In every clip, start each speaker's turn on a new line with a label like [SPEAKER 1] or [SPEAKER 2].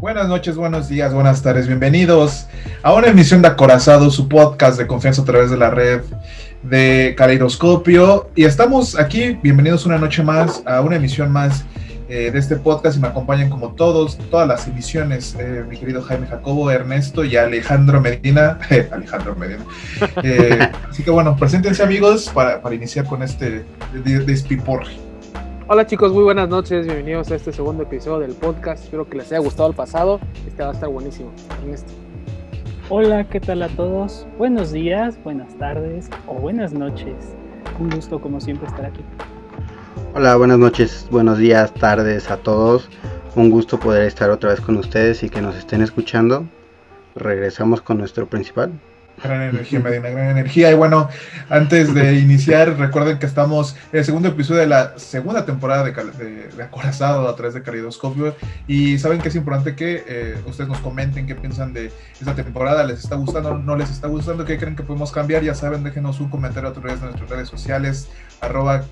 [SPEAKER 1] Buenas noches, buenos días, buenas tardes, bienvenidos a una emisión de Acorazado, su podcast de confianza a través de la red de Caleidoscopio. Y estamos aquí, bienvenidos una noche más a una emisión más eh, de este podcast y me acompañan como todos, todas las emisiones, eh, mi querido Jaime Jacobo, Ernesto y Alejandro Medina. Alejandro Medina. Eh, así que bueno, preséntense amigos para, para iniciar con este despiporre.
[SPEAKER 2] Hola chicos, muy buenas noches, bienvenidos a este segundo episodio del podcast. Espero que les haya gustado el pasado, este va a estar buenísimo. Ernesto.
[SPEAKER 3] Hola, ¿qué tal a todos? Buenos días, buenas tardes o buenas noches. Un gusto como siempre estar aquí.
[SPEAKER 4] Hola, buenas noches, buenos días, tardes a todos. Un gusto poder estar otra vez con ustedes y que nos estén escuchando. Regresamos con nuestro principal,
[SPEAKER 1] Gran energía, Medina, gran energía. Y bueno, antes de iniciar, recuerden que estamos en el segundo episodio de la segunda temporada de, de, Acorazado a través de Calidoscopio. Y saben que es importante que eh, ustedes nos comenten qué piensan de esta temporada. ¿Les está gustando? ¿No les está gustando? ¿Qué creen que podemos cambiar? Ya saben, déjenos un comentario a través de nuestras redes sociales, arroba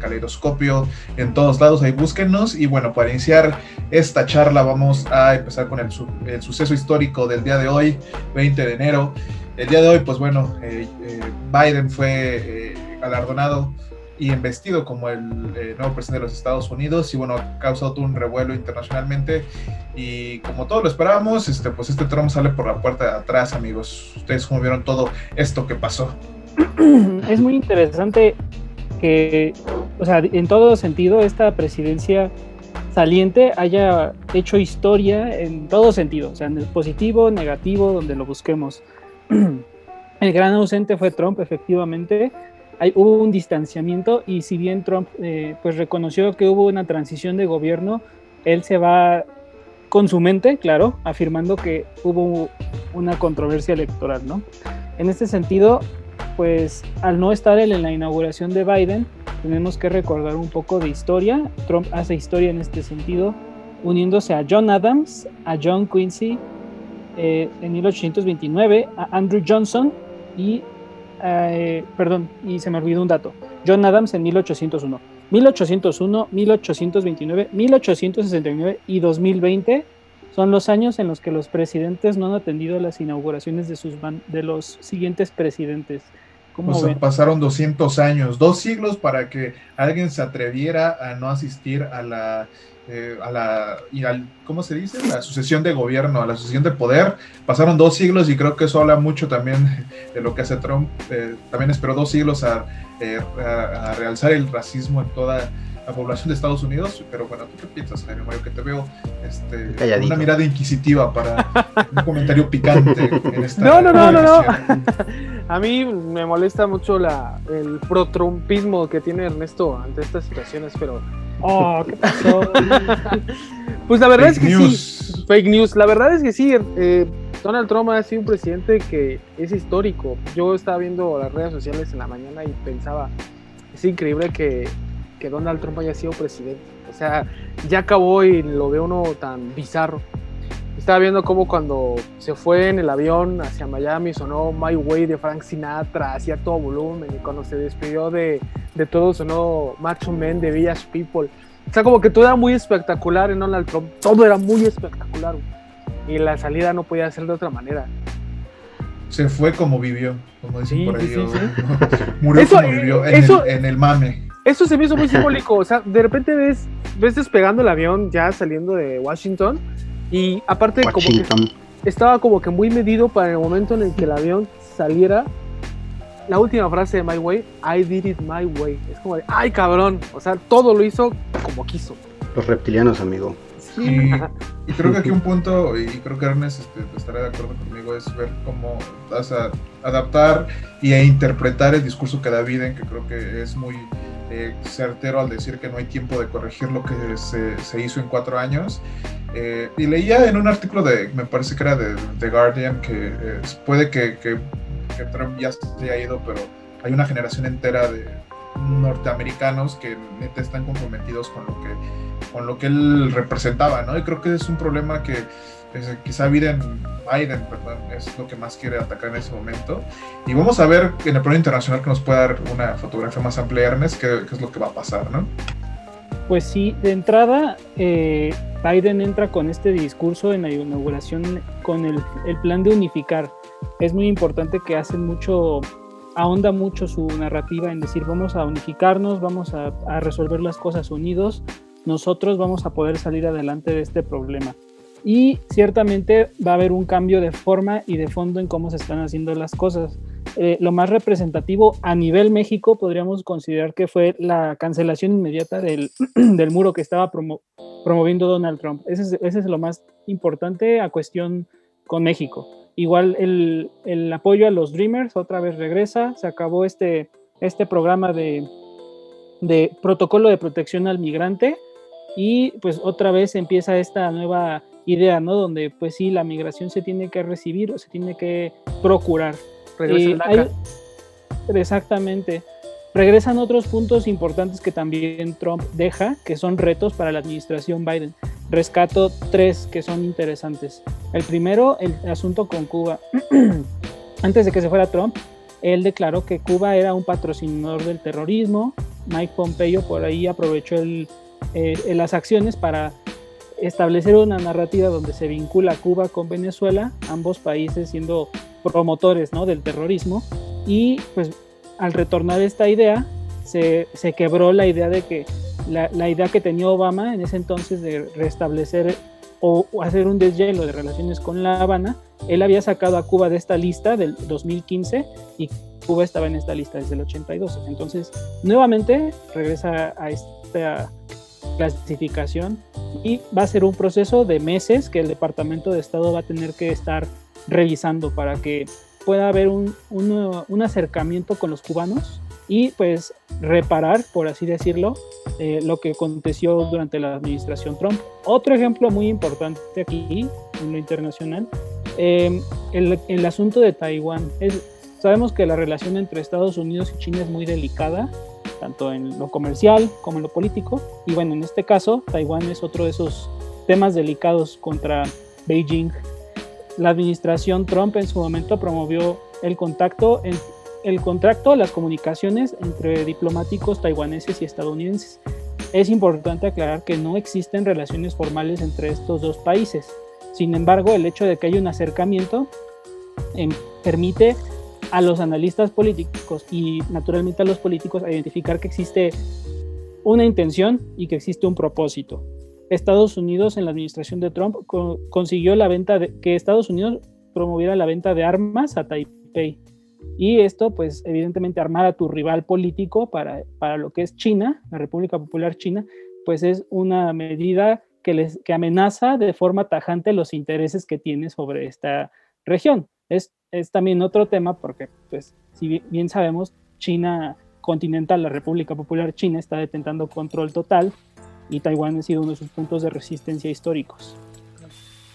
[SPEAKER 1] Calidoscopio en todos lados. Ahí búsquenos. Y bueno, para iniciar esta charla, vamos a empezar con el suceso histórico del día de hoy, 20 de enero. El día de hoy, pues bueno, eh, eh, Biden fue eh, galardonado y investido como el nuevo presidente de los Estados Unidos y bueno, ha causado un revuelo internacionalmente y como todos lo esperábamos, este, pues este Trump sale por la puerta de atrás, amigos. Ustedes cómo vieron todo esto que pasó.
[SPEAKER 3] Es muy interesante que, o sea, en todo sentido, esta presidencia saliente haya hecho historia en todo sentido, o sea, en el positivo, negativo, donde lo busquemos. el gran ausente fue Trump, efectivamente. Hay, hubo un distanciamiento y si bien Trump eh, pues reconoció que hubo una transición de gobierno, él se va con su mente, claro, afirmando que hubo una controversia electoral, ¿no? En este sentido, pues al no estar él en la inauguración de Biden, tenemos que recordar un poco de historia. Trump hace historia en este sentido, uniéndose a John Adams, a John Quincy, eh, en 1829 a Andrew Johnson y, eh, perdón, y se me olvidó un dato, John Adams en 1801. 1801, 1829, 1869 y 2020 son los años en los que los presidentes no han atendido las inauguraciones de, sus de los siguientes presidentes.
[SPEAKER 1] O sea, pasaron 200 años, dos siglos para que alguien se atreviera a no asistir a la eh, a la, y al, ¿cómo se dice? La sucesión de gobierno, a la sucesión de poder. Pasaron dos siglos y creo que eso habla mucho también de lo que hace Trump. Eh, también esperó dos siglos eh, a, a, realzar el racismo en toda la población de Estados Unidos. Pero bueno, ¿tú qué piensas, Jaime Mario? Que te veo este, una mirada inquisitiva para un comentario picante en esta.
[SPEAKER 2] No, no, no, no, no. A mí me molesta mucho la, el pro-trumpismo que tiene Ernesto ante estas situaciones, pero Oh, ¿qué pasó? pues la verdad es que sí. Fake news. La verdad es que sí. Eh, Donald Trump ha sido un presidente que es histórico. Yo estaba viendo las redes sociales en la mañana y pensaba, es increíble que, que Donald Trump haya sido presidente. O sea, ya acabó y lo veo uno tan bizarro. Estaba viendo cómo cuando se fue en el avión hacia Miami sonó My Way de Frank Sinatra, hacía todo volumen, y cuando se despidió de, de todo sonó Macho Man de Village People. O sea, como que todo era muy espectacular en Donald Trump, todo era muy espectacular. Y la salida no podía ser de otra manera.
[SPEAKER 1] Se fue como vivió, como dicen por ahí. Murió como vivió, en, el, en el mame.
[SPEAKER 2] Eso se me hizo muy simbólico. O sea, de repente ves, ves despegando el avión ya saliendo de Washington y aparte, como que estaba como que muy medido para el momento en el que el avión saliera. La última frase de My Way, I did it my way. Es como de, ay cabrón. O sea, todo lo hizo como quiso.
[SPEAKER 4] Los reptilianos, amigo.
[SPEAKER 1] Sí. Y, creo que aquí un punto, y creo que Ernest este, estará de acuerdo conmigo, es ver cómo vas a adaptar y a interpretar el discurso que da Biden, que creo que es muy eh, certero al decir que no hay tiempo de corregir lo que se, se hizo en cuatro años. Eh, y leía en un artículo de, me parece que era de The Guardian, que puede que, que, Trump ya se haya ido, pero hay una generación entera de norteamericanos que neta están comprometidos con lo que, con lo que él representaba, ¿no? Y creo que es un problema que pues, quizá Biden, perdón, es lo que más quiere atacar en ese momento. Y vamos a ver en el plano internacional que nos pueda dar una fotografía más amplia, Ernest, qué, qué es lo que va a pasar, ¿no?
[SPEAKER 3] Pues sí, de entrada, eh, Biden entra con este discurso en la inauguración con el, plan de unificar. Es muy importante que hacen mucho, ahonda mucho su narrativa en decir vamos a unificarnos, vamos a, resolver las cosas unidos, nosotros vamos a poder salir adelante de este problema. Y ciertamente va a haber un cambio de forma y de fondo en cómo se están haciendo las cosas. Eh, lo más representativo a nivel México podríamos considerar que fue la cancelación inmediata del, del muro que estaba promoviendo Donald Trump. Ese es, lo más importante a cuestión con México. Igual el, el, apoyo a los Dreamers otra vez regresa, se acabó este, este programa de, de protocolo de protección al migrante y pues otra vez empieza esta nueva idea, ¿no? Donde pues sí, la migración se tiene que recibir o se tiene que procurar. Eh, exactamente. Regresan otros puntos importantes que también Trump deja, que son retos para la administración Biden. Rescato tres que son interesantes. El primero, el asunto con Cuba. Antes de que se fuera Trump, él declaró que Cuba era un patrocinador del terrorismo. Mike Pompeo por ahí aprovechó el, eh, las acciones para establecer una narrativa donde se vincula Cuba con Venezuela, ambos países siendo promotores ¿no? del terrorismo y pues al retornar esta idea se, se quebró la idea de que la, la, idea que tenía Obama en ese entonces de restablecer o, hacer un deshielo de relaciones con La Habana, él había sacado a Cuba de esta lista del 2015 y Cuba estaba en esta lista desde el 82. Entonces, nuevamente regresa a esta clasificación y va a ser un proceso de meses que el Departamento de Estado va a tener que estar revisando para que pueda haber un, un, acercamiento con los cubanos y pues reparar, por así decirlo, eh, lo que aconteció durante la administración Trump. Otro ejemplo muy importante aquí en lo internacional, eh, el, el, asunto de Taiwán. Es, sabemos que la relación entre Estados Unidos y China es muy delicada, tanto en lo comercial como en lo político. Y bueno, en este caso, Taiwán es otro de esos temas delicados contra Beijing la administración Trump en su momento promovió el contacto, en, el contrato, las comunicaciones entre diplomáticos taiwaneses y estadounidenses. Es importante aclarar que no existen relaciones formales entre estos dos países. Sin embargo, el hecho de que haya un acercamiento em, permite a los analistas políticos y naturalmente a los políticos identificar que existe una intención y que existe un propósito. Estados Unidos en la administración de Trump consiguió la venta de que Estados Unidos promoviera la venta de armas a Taipei. Y esto, pues, evidentemente, armar a tu rival político para, para lo que es China, la República Popular China, pues es una medida que, les, que amenaza de forma tajante los intereses que tiene sobre esta región. Es, es también otro tema porque, pues, si bien sabemos, China continental, la República Popular China, está detentando control total y Taiwán ha sido uno de sus puntos de resistencia históricos.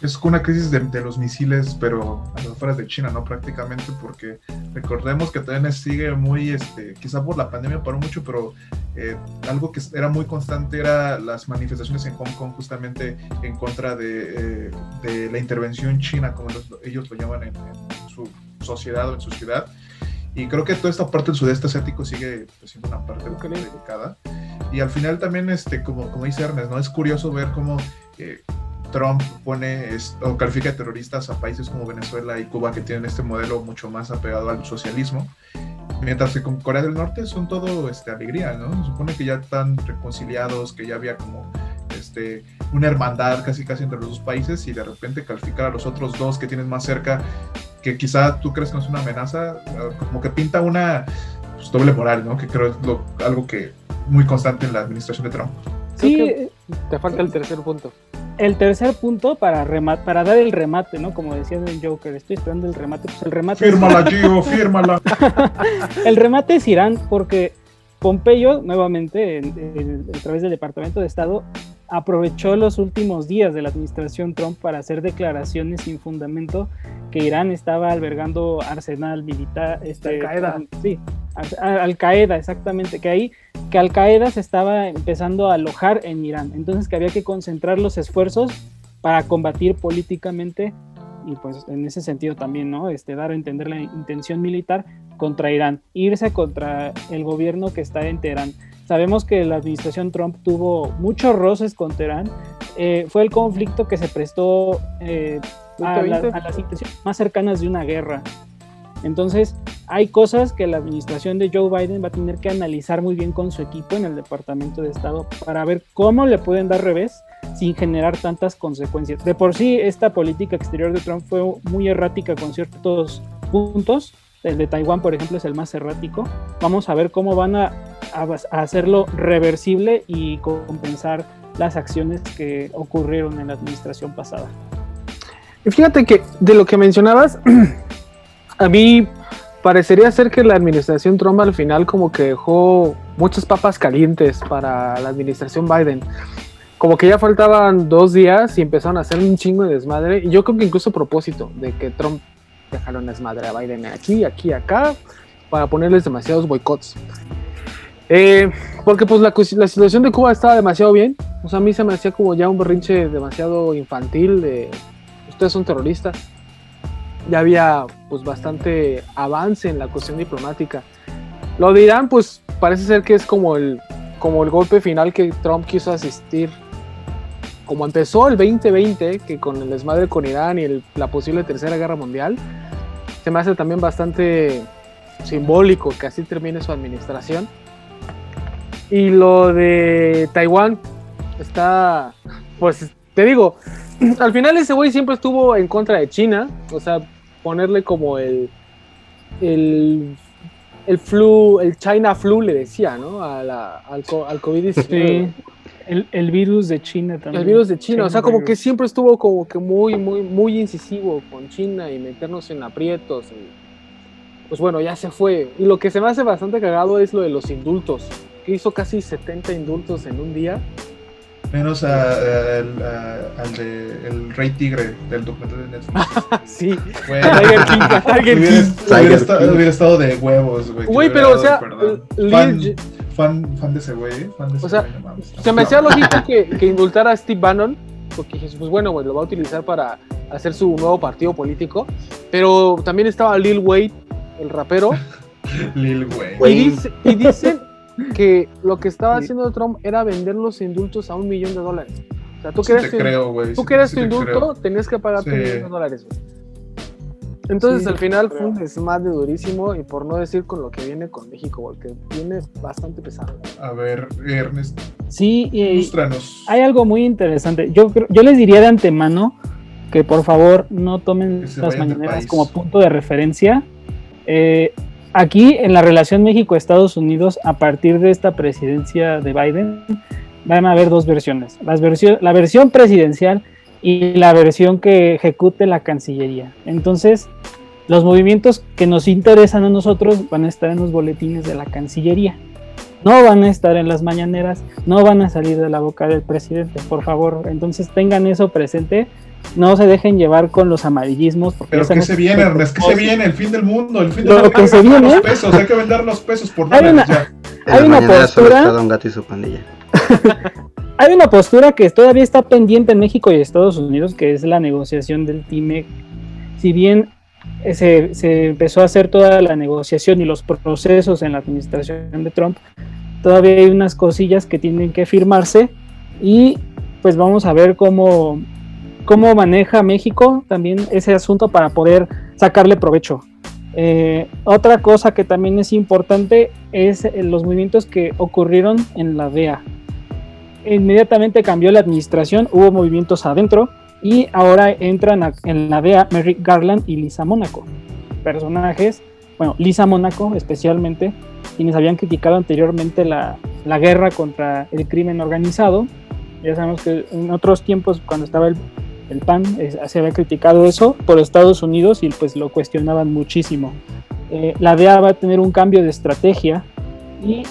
[SPEAKER 1] Es una crisis de, los misiles, pero a las afueras de China, ¿no? Prácticamente, porque recordemos que todavía sigue muy, este, quizá por la pandemia paró mucho, pero eh, algo que era muy constante era las manifestaciones en Hong Kong justamente en contra de, eh, la intervención china, como ellos lo llaman en, su sociedad o en su ciudad. Y creo que toda esta parte del sudeste asiático sigue pues, siendo una parte muy delicada. Y al final también, este, como, como dice Ernest, ¿no? es curioso ver cómo eh, Trump pone o califica de terroristas a países como Venezuela y Cuba que tienen este modelo mucho más apegado al socialismo. Mientras que con Corea del Norte son todo este, alegría, ¿no? Se supone que ya están reconciliados, que ya había como este, una hermandad casi casi entre los dos países y de repente calificar a los otros dos que tienen más cerca, que quizá tú crees que no es una amenaza, como que pinta una pues, doble moral, ¿no? Que creo es algo que muy constante en la administración de Trump.
[SPEAKER 2] Sí, te falta el tercer punto.
[SPEAKER 3] El tercer punto para para dar el remate, ¿no? Como decía el Joker, estoy esperando el remate, pues el remate.
[SPEAKER 1] Fírmala, Gio, fírmala.
[SPEAKER 3] el remate es Irán, porque Pompeyo, nuevamente, a través del Departamento de Estado, aprovechó los últimos días de la administración Trump para hacer declaraciones sin fundamento que Irán estaba albergando arsenal militar. Este,
[SPEAKER 2] Al Qaeda.
[SPEAKER 3] Sí, Al Qaeda, exactamente. Que ahí, que Al Qaeda se estaba empezando a alojar en Irán. Entonces que había que concentrar los esfuerzos para combatir políticamente y pues en ese sentido también, ¿no? Este, dar a entender la intención militar contra Irán, irse contra el gobierno que está en Teherán. Sabemos que la administración Trump tuvo muchos roces con Teherán. Eh, fue el conflicto que se prestó eh, a, la- a las intenciones más cercanas de una guerra. Entonces, hay cosas que la administración de Joe Biden va a tener que analizar muy bien con su equipo en el Departamento de Estado para ver cómo le pueden dar revés sin generar tantas consecuencias. De por sí, esta política exterior de Trump fue muy errática con ciertos puntos. El de Taiwán, por ejemplo, es el más errático. Vamos a ver cómo van a, hacerlo reversible y compensar las acciones que ocurrieron en la administración pasada.
[SPEAKER 2] Y fíjate que de lo que mencionabas, a mí parecería ser que la administración Trump al final como que dejó muchas papas calientes para la administración Biden. Como que ya faltaban dos días y empezaron a hacer un chingo de desmadre. Y yo creo que incluso a propósito de que Trump dejaron desmadre a Biden aquí, aquí, acá, para ponerles demasiados boicots. Eh, porque pues la, la situación de Cuba estaba demasiado bien. O sea, a mí se me hacía como ya un berrinche demasiado infantil de ustedes son terroristas. Ya había pues bastante avance en la cuestión diplomática. Lo de Irán pues parece ser que es como el, como el golpe final que Trump quiso asistir. Como empezó el 2020, que con el desmadre con Irán y el- la posible tercera guerra mundial, se me hace también bastante simbólico que así termine su administración. Y lo de Taiwán está, pues te digo, al final ese güey siempre estuvo en contra de China, o sea, ponerle como el el, el flu, el China flu le decía, ¿no? A la- al, al COVID-19.
[SPEAKER 3] Sí, el, el virus de China también.
[SPEAKER 2] El virus de China, o sea, como que siempre estuvo como que muy, muy, muy incisivo con China y meternos en aprietos. y, pues bueno, ya se fue. Y lo que se me hace bastante cagado es lo de los indultos, que hizo casi 70 indultos en un día.
[SPEAKER 1] Menos a- a- al- a- al de El Rey Tigre del documental de Netflix.
[SPEAKER 2] sí,
[SPEAKER 1] Güey,
[SPEAKER 2] Tiger King, Tiger
[SPEAKER 1] hubiera,
[SPEAKER 2] King.
[SPEAKER 1] hubiera
[SPEAKER 4] Tiger
[SPEAKER 1] esta-
[SPEAKER 4] King.
[SPEAKER 1] hubiera estado de huevos, güey.
[SPEAKER 2] Güey, pero o sea. Lil
[SPEAKER 1] fan, fan, de ese güey, ¿eh? fan de ese
[SPEAKER 2] O sea,
[SPEAKER 1] güey, no mames.
[SPEAKER 2] se me hacía lógico que, que indultara a Steve Bannon, porque dije, pues bueno, güey, lo va a utilizar para hacer su nuevo partido político. Pero también estaba Lil Wayne, el rapero,
[SPEAKER 1] Lil. Güey.
[SPEAKER 2] y, dice- y dicen que lo que estaba haciendo Trump era vender los indultos a un millón de dólares. O sea, tú
[SPEAKER 1] Sí
[SPEAKER 2] querías
[SPEAKER 1] te
[SPEAKER 2] tu,
[SPEAKER 1] creo,
[SPEAKER 2] tú
[SPEAKER 1] sí- sí
[SPEAKER 2] tu
[SPEAKER 1] te
[SPEAKER 2] indulto,
[SPEAKER 1] creo.
[SPEAKER 2] tenías que pagar tu millón de dólares. güey. Entonces
[SPEAKER 3] Sí,
[SPEAKER 2] al final
[SPEAKER 3] creo.
[SPEAKER 2] fue un desmadre durísimo y por no decir con lo que viene con México, porque viene bastante pesado.
[SPEAKER 1] A ver, Ernest,
[SPEAKER 3] Sí, y
[SPEAKER 1] ilústranos.
[SPEAKER 3] hay algo muy interesante. Yo, creo- yo les diría de antemano que por favor no tomen las mañaneras como punto de referencia. Eh, aquí en la relación México-Estados Unidos, a partir de esta presidencia de Biden, van a haber dos versiones. Las versión, la versión presidencial y la versión que ejecute la Cancillería. Entonces, los movimientos que nos interesan a nosotros van a estar en los boletines de la Cancillería. No van a estar en las mañaneras, no van a salir de la boca del presidente, por favor. Entonces tengan eso presente, no se dejen llevar con los amarillismos. Porque
[SPEAKER 1] Pero que
[SPEAKER 3] sabemos
[SPEAKER 1] se viene, Ernest, que se viene el fin del mundo, el fin del
[SPEAKER 3] Lo
[SPEAKER 1] mundo.
[SPEAKER 3] que
[SPEAKER 1] Hay
[SPEAKER 3] se
[SPEAKER 1] vender
[SPEAKER 3] viene-
[SPEAKER 1] los pesos, hay que vender los pesos por
[SPEAKER 3] Hay
[SPEAKER 1] dólares
[SPEAKER 3] una-
[SPEAKER 1] ya.
[SPEAKER 3] Hay una postura-
[SPEAKER 4] está Don Gato y su pandilla.
[SPEAKER 3] Hay una postura que todavía está pendiente en México y Estados Unidos, que es la negociación del TIMEC. Si bien eh, se, se empezó a hacer toda la negociación y los procesos en la administración de Trump, todavía hay unas cosillas que tienen que firmarse y pues vamos a ver cómo, cómo maneja México también ese asunto para poder sacarle provecho. Eh, otra cosa que también es importante es eh, los movimientos que ocurrieron en la DEA inmediatamente cambió la administración, hubo movimientos adentro y ahora entran a- en la DEA Merrick Garland y Lisa Mónaco. Personajes, bueno, Lisa Mónaco especialmente, quienes habían criticado anteriormente la, la guerra contra el crimen organizado. Ya sabemos que en otros tiempos, cuando estaba el, el PAN, se había criticado eso por Estados Unidos y pues lo cuestionaban muchísimo. Eh, la DEA va a tener un cambio de estrategia y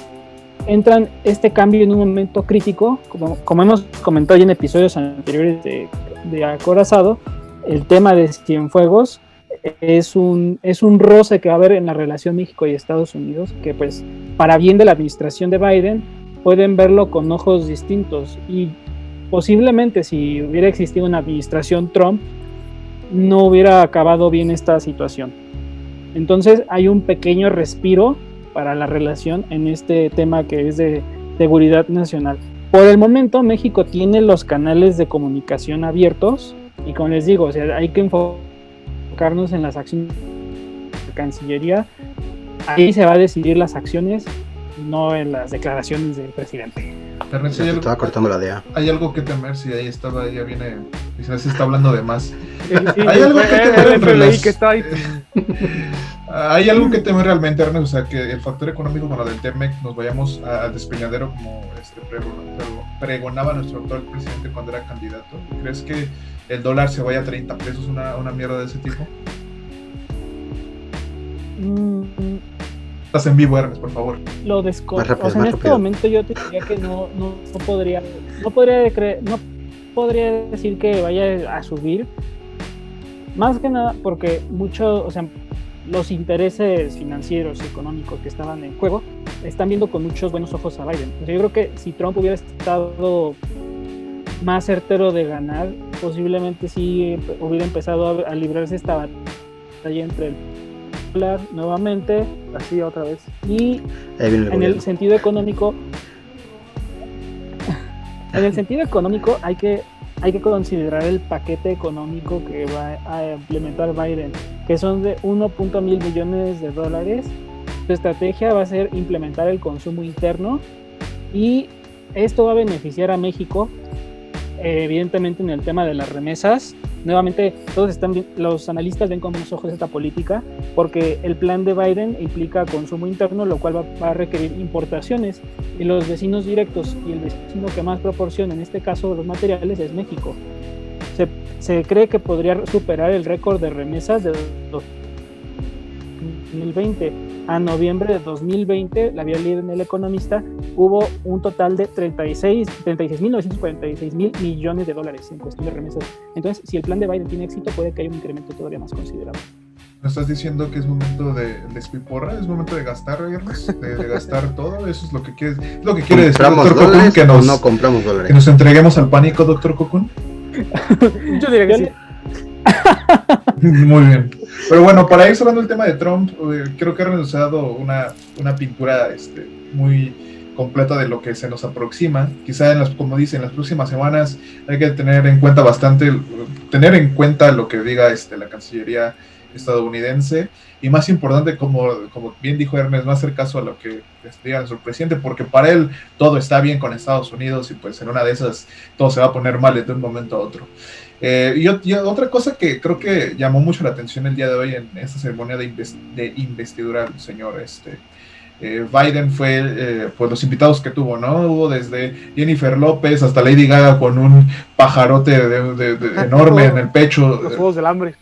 [SPEAKER 3] entran este cambio en un momento crítico, como, como hemos comentado ya en episodios anteriores de, de Acorazado, el tema de Cienfuegos es un, es un roce que va a haber en la relación México y Estados Unidos, que pues para bien de la administración de Biden pueden verlo con ojos distintos y posiblemente si hubiera existido una administración Trump no hubiera acabado bien esta situación. Entonces hay un pequeño respiro para la relación en este tema que es de seguridad nacional. Por el momento México tiene los canales de comunicación abiertos y como les digo, o sea, hay que enfocarnos en las acciones de Cancillería. Ahí se va a decidir las acciones, no en las declaraciones del presidente.
[SPEAKER 1] Ernesto,
[SPEAKER 4] Se
[SPEAKER 1] ¿hay,
[SPEAKER 4] te estaba
[SPEAKER 1] algo,
[SPEAKER 4] cortando la idea.
[SPEAKER 1] hay algo que temer si ahí estaba, ya viene, quizás se está hablando de más.
[SPEAKER 2] Sí,
[SPEAKER 1] Hay algo que
[SPEAKER 2] fue
[SPEAKER 1] temer
[SPEAKER 2] el
[SPEAKER 1] entre
[SPEAKER 2] FBI
[SPEAKER 1] las-
[SPEAKER 2] que está ahí.
[SPEAKER 1] Hay algo que temer realmente, Ernest, o sea, que el factor económico con lo del TEMEC nos vayamos al despeñadero como este, pregon- prego- pregonaba nuestro actual presidente cuando era candidato. ¿Crees que el dólar se vaya a 30 pesos, una, una mierda de ese tipo?
[SPEAKER 3] Mm,
[SPEAKER 1] Estás en vivo, Ernest, por favor.
[SPEAKER 3] lo desconozco. sea, en este
[SPEAKER 4] rápido.
[SPEAKER 3] momento yo te diría que no, no, no podría, no podría creer, no podría decir que vaya a subir. Más que nada porque mucho, o sea, los intereses financieros y económicos que estaban en juego están viendo con muchos buenos ojos a Biden. O sea, yo creo que si Trump hubiera estado más certero de ganar, posiblemente sí hubiera empezado a, a librarse esta batalla entre el dólar nuevamente
[SPEAKER 2] Así otra vez.
[SPEAKER 3] y
[SPEAKER 4] el
[SPEAKER 3] en el sentido económico en el sentido económico hay que hay que considerar el paquete económico que va a implementar Biden que son de 1.1 mil millones de dólares. Su estrategia va a ser implementar el consumo interno y esto va a beneficiar a México evidentemente en el tema de las remesas nuevamente todos están los analistas ven con buenos ojos esta política porque el plan de Biden implica consumo interno, lo cual va, va a requerir importaciones. Y los vecinos directos y el vecino que más proporciona, en este caso los materiales, es México. Se, se cree que podría superar el récord de remesas de 2020. A noviembre de 2020, la había leído en El Economista, hubo un total de 36 36.946 mil millones de dólares en cuestión de remesas. Entonces, si el plan de Biden tiene éxito, puede que haya un incremento todavía más considerable.
[SPEAKER 1] ¿Me estás diciendo que es momento de despiporra? ¿Es momento de gastar? ¿De, de gastar todo? ¿Eso es lo que quiere, es lo que quiere decir,
[SPEAKER 4] ¿Compramos
[SPEAKER 1] doctor Cocoon?
[SPEAKER 4] dólares
[SPEAKER 1] Que nos,
[SPEAKER 4] no compramos
[SPEAKER 1] que
[SPEAKER 4] dólares?
[SPEAKER 1] nos entreguemos al pánico, doctor Cocoon.
[SPEAKER 2] Yo diría que
[SPEAKER 3] Yo
[SPEAKER 2] sí.
[SPEAKER 1] Muy bien. Pero bueno, para ir cerrando el tema de Trump, eh, creo que ha dado una, una pintura este, muy completa de lo que se nos aproxima. Quizá, en las, como dice, en las próximas semanas hay que tener en cuenta bastante, tener en cuenta lo que diga este, la Cancillería estadounidense y más importante, como, como bien dijo Ernest, no hacer caso a lo que diga nuestro presidente, porque para él todo está bien con Estados Unidos y pues en una de esas todo se va a poner mal de un momento a otro. Eh, y, ot- y otra cosa que creo que llamó mucho la atención el día de hoy en esta ceremonia de, inves- de investidura del señor este, eh, Biden fue eh, pues los invitados que tuvo, ¿no? Hubo desde Jennifer López hasta Lady Gaga con un pajarote de- de- de- enorme en el pecho.
[SPEAKER 2] Los Juegos del Hambre.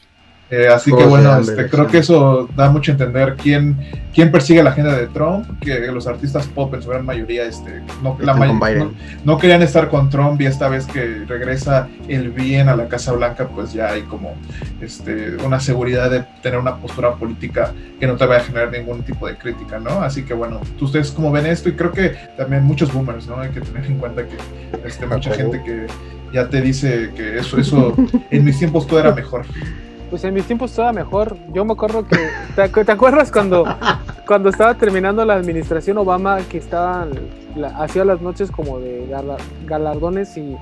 [SPEAKER 1] Eh, así que bueno, este, creo que eso da mucho a entender quién, quién persigue la agenda de Trump, que los artistas pop en su gran mayoría este, no, la may- no- no querían estar con Trump y esta vez que regresa el bien a la Casa Blanca, pues ya hay como este, una seguridad de tener una postura política que no te vaya a generar ningún tipo de crítica, ¿no? Así que bueno, ustedes cómo ven esto y creo que también muchos boomers, ¿no? Hay que tener en cuenta que este, mucha
[SPEAKER 4] Jacobo.
[SPEAKER 1] gente que ya te dice que eso, eso en mis tiempos todo era mejor.
[SPEAKER 2] Pues en mis tiempos estaba mejor. Yo me acuerdo que. ¿Te, acu- te acuerdas cuando, cuando estaba terminando la administración Obama que estaban. la- hacía las noches como de gala- galardones y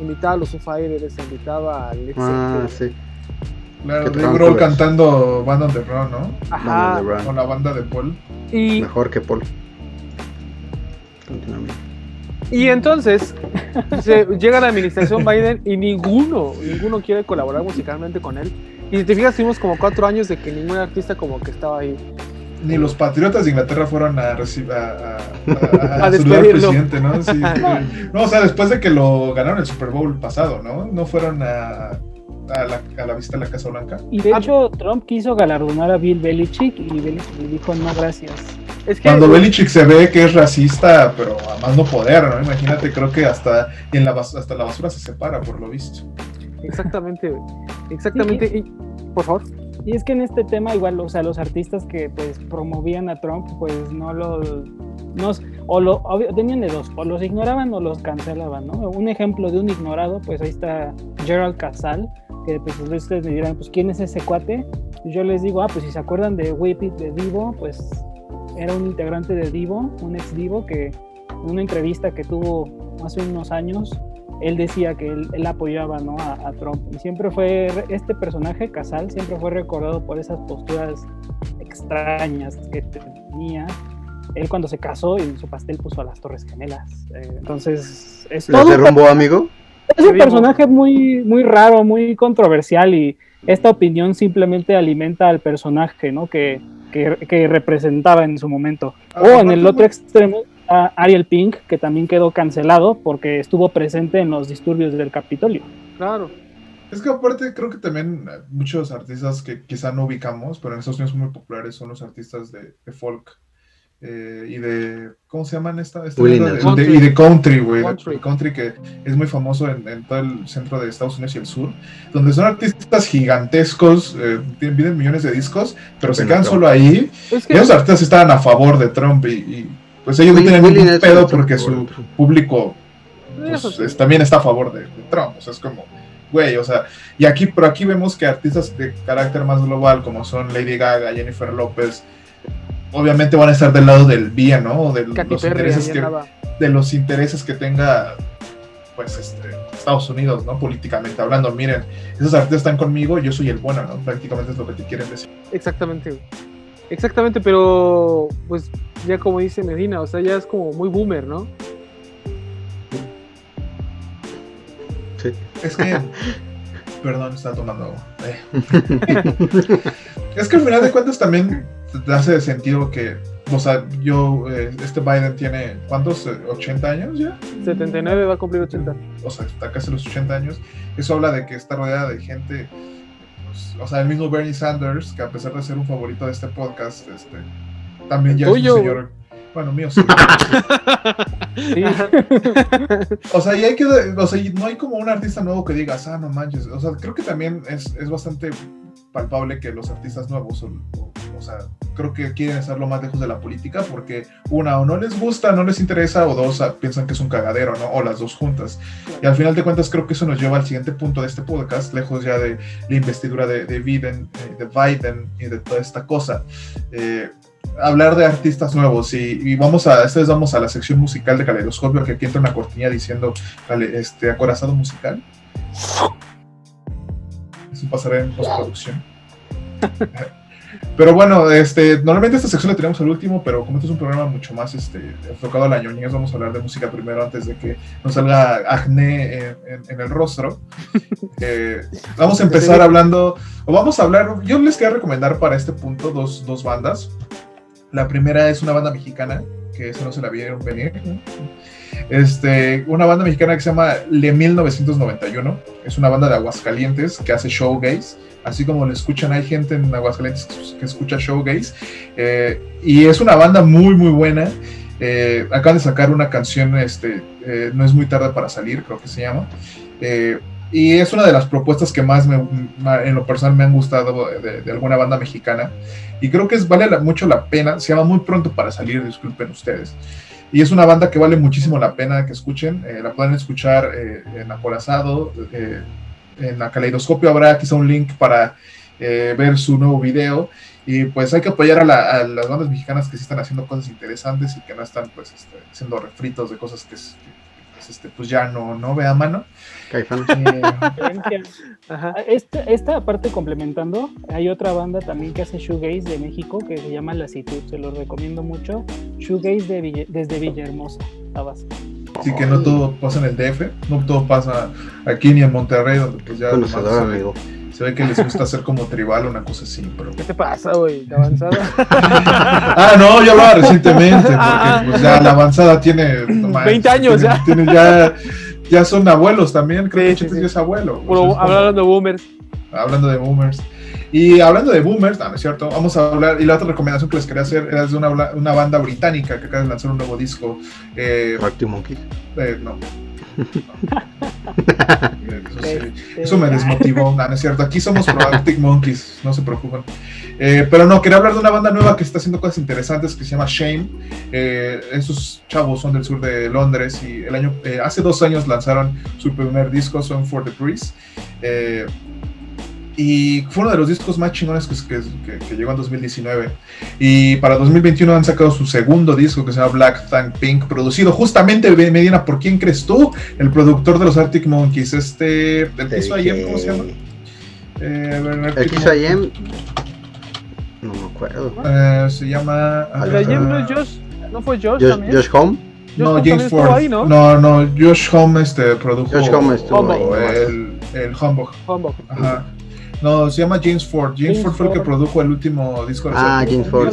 [SPEAKER 2] invitaba a los Fighters, invitaba al.
[SPEAKER 4] Ah, sí.
[SPEAKER 1] Claro,
[SPEAKER 4] Que
[SPEAKER 1] Dave Grohl cantando Band on the Run, ¿no?
[SPEAKER 2] Ajá.
[SPEAKER 1] Con la banda de Paul.
[SPEAKER 2] Y,
[SPEAKER 4] Mejor que Paul. Continúa, amigo.
[SPEAKER 2] y entonces se, llega la administración Biden y ninguno, ninguno quiere colaborar musicalmente con él. Y si te fijas, tuvimos como cuatro años de que ningún artista como que estaba ahí.
[SPEAKER 1] Ni los patriotas de Inglaterra fueron a recibir a, a, a- a
[SPEAKER 2] A
[SPEAKER 1] saludar al presidente, ¿no? Sí. No, o sea, después de que lo ganaron el Super Bowl pasado, ¿no? No fueron a, a, la, a la visita a la Casa Blanca.
[SPEAKER 3] Y de hecho, Trump quiso galardonar a Bill Belichick y Belichick le dijo no gracias.
[SPEAKER 2] Es que,
[SPEAKER 1] Cuando Belichick se ve que es racista, pero a más no poder, ¿no? Imagínate, creo que hasta en la, hasta la basura se separa, por lo visto.
[SPEAKER 2] Exactamente. Exactamente. Y, por favor.
[SPEAKER 3] Y es que en este tema igual, o sea, los artistas que pues promovían a Trump, pues no los... No, o lo, obvio, tenían de dos, o los ignoraban o los cancelaban, ¿no? Un ejemplo de un ignorado, pues ahí está Gerald Casal, que pues ustedes me dirán, pues ¿quién es ese cuate? Y yo les digo, ah, pues si se acuerdan de Whip It de Divo, pues era un integrante de Divo, un ex Divo que en una entrevista que tuvo hace unos años, él decía que él, apoyaba ¿no? a, Trump. Y siempre fue, este personaje, Casal, siempre fue recordado por esas posturas extrañas que tenía. Él cuando se casó y su pastel puso a las Torres Gemelas. Eh, entonces,
[SPEAKER 4] es ¿Lo derrumbó, amigo?
[SPEAKER 3] Es un personaje muy, muy raro, muy controversial y esta opinión simplemente alimenta al personaje, ¿no? Que, que, representaba en su momento. Ah, o en el otro extremo, a Ariel Pink, que también quedó cancelado porque estuvo presente en los disturbios del Capitolio.
[SPEAKER 2] Claro.
[SPEAKER 1] Es que aparte creo que también muchos artistas que quizá no ubicamos, pero en Estados Unidos son muy populares, son los artistas de, folk eh, y de, ¿cómo se llaman esta? esta
[SPEAKER 4] de,
[SPEAKER 1] y de country, güey. Country. country que es muy famoso en, todo el centro de Estados Unidos y el sur, donde son artistas gigantescos, eh, tienen millones de discos, pero se quedan solo ahí. y esos artistas estaban a favor de Trump y pues ellos no tienen ningún pedo porque su público pues, también está a favor de, Trump. O sea, es como, güey, o sea, y aquí, pero aquí vemos que artistas de carácter más global, como son Lady Gaga, Jennifer López, obviamente van a estar del lado del bien, ¿no? De los, intereses que, de los intereses que tenga, pues, este, Estados Unidos, ¿no? Políticamente hablando, miren, esos artistas están conmigo, yo soy el bueno, ¿no? Prácticamente es lo que te quieren decir.
[SPEAKER 2] Exactamente, Exactamente, pero pues ya como dice Medina, o sea, ya es como muy boomer, ¿no?
[SPEAKER 1] Sí. Es que, perdón, está tomando agua. Eh. es que al final de cuentas también te hace sentido que, o sea, yo, eh, este Biden tiene, ¿cuántos? ¿80 años ya?
[SPEAKER 2] 79 va a cumplir 80.
[SPEAKER 1] O sea, está casi los 80 años. Eso habla de que está rodeada de gente o sea, el mismo Bernie Sanders, que a pesar de ser un favorito de este podcast, este, también ya es un señor. Bueno, mío sí. o sea, y hay que, o sea, no hay como un artista nuevo que digas, ah, no manches. O sea, creo que también es, es bastante palpable que los artistas nuevos, o, sea, creo que quieren estar lo más lejos de la política porque una o no les gusta, no les interesa, o dos piensan que es un cagadero, ¿no? O las dos juntas. Y al final de cuentas creo que eso nos lleva al siguiente punto de este podcast, lejos ya de la investidura de, de Biden, eh, de Biden y de toda esta cosa. Eh, hablar de artistas nuevos y, vamos a, esta vez vamos a la sección musical de Caleidoscopio, que aquí entra una cortina diciendo este acorazado musical pasaré en postproducción. Pero bueno, este, normalmente esta sección la tenemos al último, pero como este es un programa mucho más este, enfocado a la ñoñez, vamos a hablar de música primero antes de que nos salga acné en, el rostro. Eh, vamos a empezar hablando, o vamos a hablar, yo les quería recomendar para este punto dos, dos bandas. La primera es una banda mexicana, que eso no se la vieron venir. Este, una banda mexicana que se llama Le 1991. Es una banda de Aguascalientes que hace showgaze. Así como lo escuchan, hay gente en Aguascalientes que escucha showgaze. Eh, y es una banda muy, muy buena. Eh, acaban de sacar una canción, este, eh, No es muy tarde para salir, creo que se llama. Y es una de las propuestas que más me, en lo personal me han gustado de, alguna banda mexicana. Y creo que es, vale mucho la pena. Se llama Muy pronto para salir, disculpen ustedes. Y es una banda que vale muchísimo la pena que escuchen. Eh, la pueden escuchar eh, en Acorazado. Eh, en la Caleidoscopio habrá quizá un link para ver su nuevo video. Y pues hay que apoyar a, las bandas mexicanas que sí están haciendo cosas interesantes y que no están pues este, haciendo refritos de cosas que, pues, este, pues ya no, no ve a mano.
[SPEAKER 3] Ah, esta, esta parte complementando, hay otra banda también que hace shoegaze de México que se llama Lasitud, se los recomiendo mucho. Shoegaze de desde Villahermosa, Tabasco.
[SPEAKER 1] Sí, que no todo pasa en el DF, no todo pasa aquí ni en Monterrey, donde pues ya se, ve, que les gusta hacer como tribal o una cosa así, pero...
[SPEAKER 2] ¿Qué te pasa, güey? ¿La avanzada?
[SPEAKER 1] ah, no, yo hablaba recientemente, porque pues ya la avanzada tiene...
[SPEAKER 2] 20 años
[SPEAKER 1] ya. Tiene ya ya son abuelos también, creo que sí, es abuelo.
[SPEAKER 2] hablando de boomers.
[SPEAKER 1] Hablando de boomers. Y hablando de boomers, no, no, es cierto, vamos a hablar, y la otra recomendación que les quería hacer era de una, una banda británica que acaba de lanzar un nuevo disco.
[SPEAKER 4] Eh, Monkey.
[SPEAKER 1] Eh, no. Eso, me desmotivó, no, es cierto. Aquí somos Pro Arctic Monkeys, no se preocupen. Eh, pero no, quería hablar de una banda nueva que está haciendo cosas interesantes que se llama Shame. Eh, esos chavos son del sur de Londres y el año, eh, hace dos años lanzaron su primer disco, Son for the Breeze. Y fue uno de los discos más chingones que, que, llegó en 2019. Y para 2021 han sacado su segundo disco que se llama Black Thank Pink, producido justamente, Medina, ¿por quién crees tú? El productor de los Arctic Monkeys, este, el que hizo ¿cómo se llama?
[SPEAKER 4] Eh, el que hizo no me acuerdo.
[SPEAKER 1] Eh, se llama...
[SPEAKER 2] ¿El de no es Josh? ¿No fue Josh, Josh también?
[SPEAKER 4] Josh Home.
[SPEAKER 1] no, James Ford. Ahí, ¿no? no, no, Josh Home este, produjo Josh Home estuvo el, el Humbug.
[SPEAKER 2] Humbug.
[SPEAKER 1] Ajá. No, se llama James Ford. James, Ford fue el que produjo el último disco
[SPEAKER 4] de Ah, James Ford.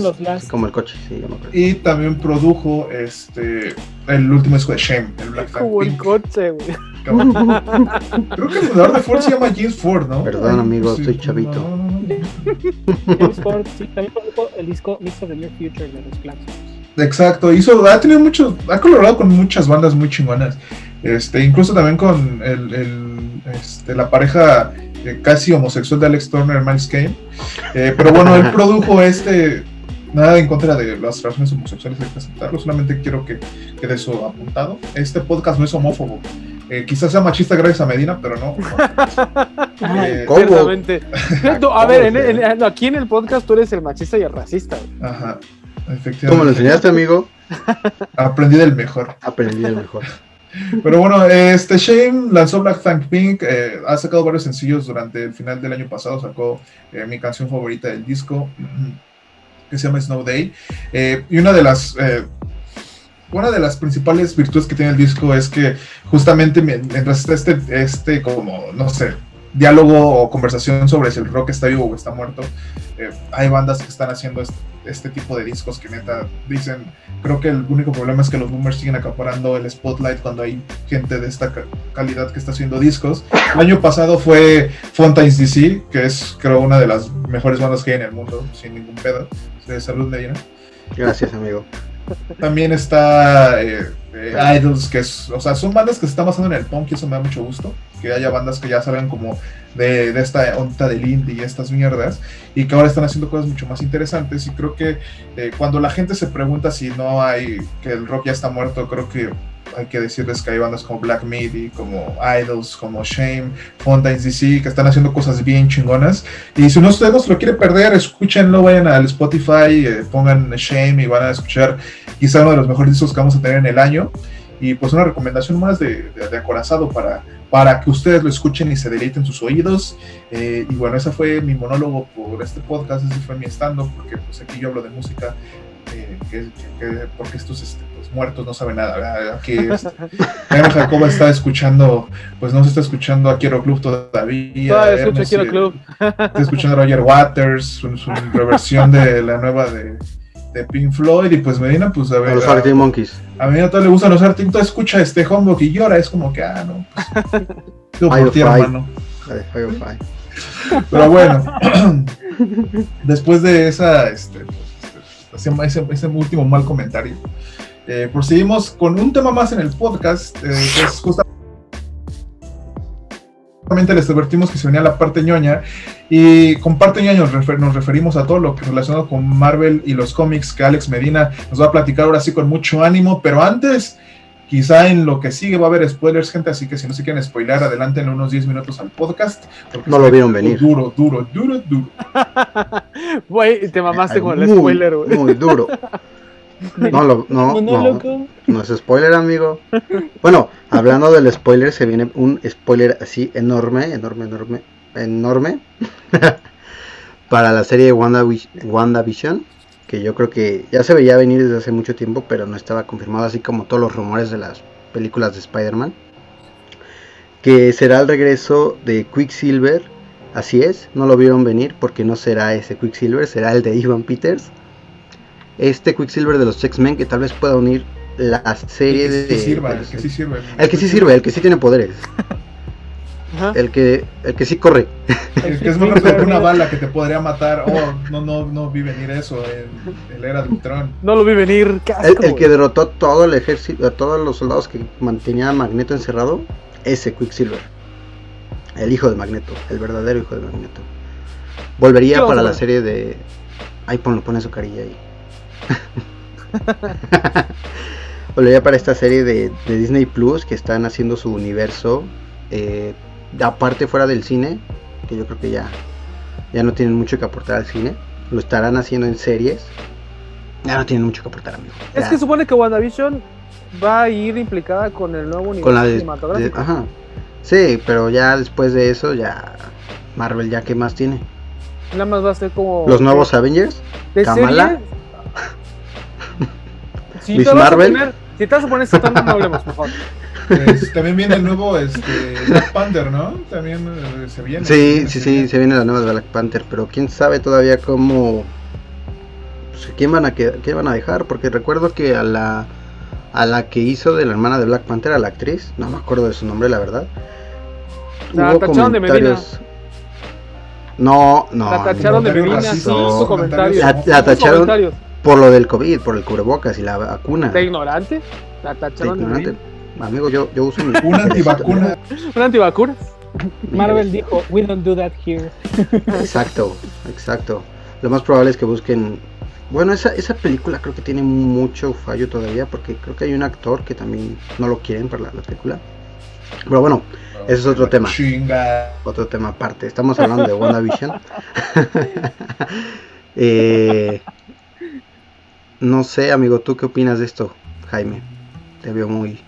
[SPEAKER 4] Como el coche, sí, yo me
[SPEAKER 1] acuerdo. Y también produjo este el último disco de Shame, el Black
[SPEAKER 2] Como el coche, güey.
[SPEAKER 1] Creo que el fundador de Ford se llama James Ford, ¿no?
[SPEAKER 4] Perdón, amigo, soy chavito.
[SPEAKER 3] James Ford, sí, también produjo el disco Mix of the Near Future de los Claxons.
[SPEAKER 1] Exacto, hizo, ha tenido mucho, ha colaborado con muchas bandas muy chingonas. Este, incluso también con el, el este, la pareja casi homosexual de Alex Turner, Miles Kane. Eh, pero bueno, él produjo este. Nada en contra de las relaciones homosexuales, hay que aceptarlo. Solamente quiero que quede eso apuntado. Este podcast no es homófobo. Eh, quizás sea machista gracias a Medina, pero no.
[SPEAKER 2] eh, ¿Cómo? a ver, aquí en el podcast tú eres el machista y el racista.
[SPEAKER 1] Ajá, efectivamente.
[SPEAKER 4] ¿Cómo lo enseñaste, amigo?
[SPEAKER 1] Aprendí del mejor.
[SPEAKER 4] Aprendí del mejor.
[SPEAKER 1] Pero bueno, este Shane lanzó Black Thank Pink, eh, ha sacado varios sencillos durante el final del año pasado, sacó eh, mi canción favorita del disco, que se llama Snow Day. Eh, y una de las una de las principales virtudes que tiene el disco es que justamente mientras este, este como, no sé, diálogo o conversación sobre si el rock está vivo o está muerto. Eh, hay bandas que están haciendo este, tipo de discos que neta dicen, creo que el único problema es que los boomers siguen acaparando el spotlight cuando hay gente de esta calidad que está haciendo discos. El año pasado fue Fontaines DC, que es creo una de las mejores bandas que hay en el mundo, sin ningún pedo, de salud medina.
[SPEAKER 4] Gracias amigo.
[SPEAKER 1] También está eh, eh, Idols, que es, o sea, son bandas que se están basando en el punk y eso me da mucho gusto. Que haya bandas que ya saben como de, de esta onda del indie y estas mierdas y que ahora están haciendo cosas mucho más interesantes. Y creo que eh, cuando la gente se pregunta si no hay, que el rock ya está muerto, creo que hay que decirles que hay bandas como Black Midi, como Idols, como Shame, Fontaines DC, que están haciendo cosas bien chingonas. Y si uno de ustedes no lo quiere perder, escúchenlo, vayan al Spotify, eh, pongan Shame y van a escuchar quizá uno de los mejores discos que vamos a tener en el año. Y pues una recomendación más de, de, acorazado para, para que ustedes lo escuchen y se deleiten sus oídos. Eh, y bueno, ese fue mi monólogo por este podcast, ese fue mi stand-up, porque pues aquí yo hablo de música, eh, que, porque estos este, pues, muertos no saben nada. Aquí este, Jacoba está escuchando, pues no se está escuchando a Quiero Club todavía.
[SPEAKER 2] Ah, escucha Quiero eh, Club.
[SPEAKER 1] Está escuchando a Roger Waters, su, su reversión de la nueva de de Pink Floyd y pues Medina, pues a ver.
[SPEAKER 4] los Arctic Monkeys.
[SPEAKER 1] A mí a todos le gustan los Arctic, entonces escucha este Homebook y llora, es como que, ah, no. Pues, por ti, hermano. Pero bueno, después de esa, este, ese, ese, último mal comentario, eh, proseguimos con un tema más en el podcast, eh, que es justamente les advertimos que se venía la parte ñoña y con parte ñoña nos, referimos a todo lo que relacionado con Marvel y los cómics que Alex Medina nos va a platicar ahora sí con mucho ánimo, pero antes quizá en lo que sigue va a haber spoilers, gente, así que si no se quieren spoiler, adelanten unos 10 minutos al podcast.
[SPEAKER 4] No lo vieron venir.
[SPEAKER 1] Duro, duro, duro, duro.
[SPEAKER 2] Güey, te mamaste con el spoiler, güey.
[SPEAKER 4] Muy duro. No, no, no, no es spoiler, amigo. Bueno, hablando del spoiler, se viene un spoiler así enorme, enorme, enorme, enorme para la serie de WandaVision, que yo creo que ya se veía venir desde hace mucho tiempo, pero no estaba confirmado, así como todos los rumores de las películas de Spider-Man. Que será el regreso de Quicksilver, así es, no lo vieron venir porque no será ese Quicksilver, será el de Ivan Peters este Quicksilver de los X-Men que tal vez pueda unir la serie
[SPEAKER 1] de. el que sí sirve.
[SPEAKER 4] El que sí sirve, el que sí tiene poderes. El que el que sí corre.
[SPEAKER 1] El que es más rápido que una bala que te podría matar. Oh, no, no, no vi venir eso en el era de Ultron.
[SPEAKER 2] No lo vi venir.
[SPEAKER 4] el, que derrotó todo el ejército, a todos los soldados que mantenía a Magneto encerrado, ese Quicksilver. El hijo de Magneto, el verdadero hijo de Magneto. Volvería para la serie de. Ahí pon, pone su carilla ahí. Volvería para esta serie de, Disney Plus que están haciendo su universo. Eh, aparte fuera del cine. que yo creo que ya, ya no tienen mucho que aportar al cine. Lo estarán haciendo en series. Ya no tienen mucho que aportar, amigo.
[SPEAKER 2] Es que supone que WandaVision va a ir implicada con el nuevo universo cinematográfico.
[SPEAKER 4] ajá. Sí, pero ya después de eso, ya Marvel ya qué más tiene.
[SPEAKER 2] Nada más va a ser como...
[SPEAKER 4] Los nuevos Avengers.
[SPEAKER 2] ¿De
[SPEAKER 4] Kamala.
[SPEAKER 2] si te Marvel. A poner, si te vas a poner tono, no hablemos, por favor.
[SPEAKER 1] Pues, también viene el nuevo este, Black Panther, ¿no? También eh, se viene.
[SPEAKER 4] Sí, sí, sí, se viene la nueva de Black Panther, pero quién sabe todavía cómo. Pues, ¿quién, van a ¿Quién van a dejar? Porque recuerdo que a la, a la que hizo de la hermana de Black Panther, a la actriz, no me acuerdo de su nombre, la verdad.
[SPEAKER 2] La hubo comentarios.
[SPEAKER 4] De no, no.
[SPEAKER 2] La tacharon de Medina, sí, su comentario.
[SPEAKER 4] La, tacharon por lo del COVID, por el cubrebocas y la vacuna.
[SPEAKER 2] ¿De ignorante? La tacharon de, ignorante.
[SPEAKER 4] Amigo, yo, yo uso mi...
[SPEAKER 1] Una antivacuna.
[SPEAKER 2] Una antivacuna.
[SPEAKER 3] Marvel dijo, we don't do that here.
[SPEAKER 4] Exacto, exacto. Lo más probable es que busquen... Bueno, esa, esa película creo que tiene mucho fallo todavía porque creo que hay un actor que también no lo quieren para la, la película. Pero bueno, ese es otro tema. Otro tema aparte. Estamos hablando de WandaVision. eh, no sé, amigo, ¿tú qué opinas de esto, Jaime? Te veo muy.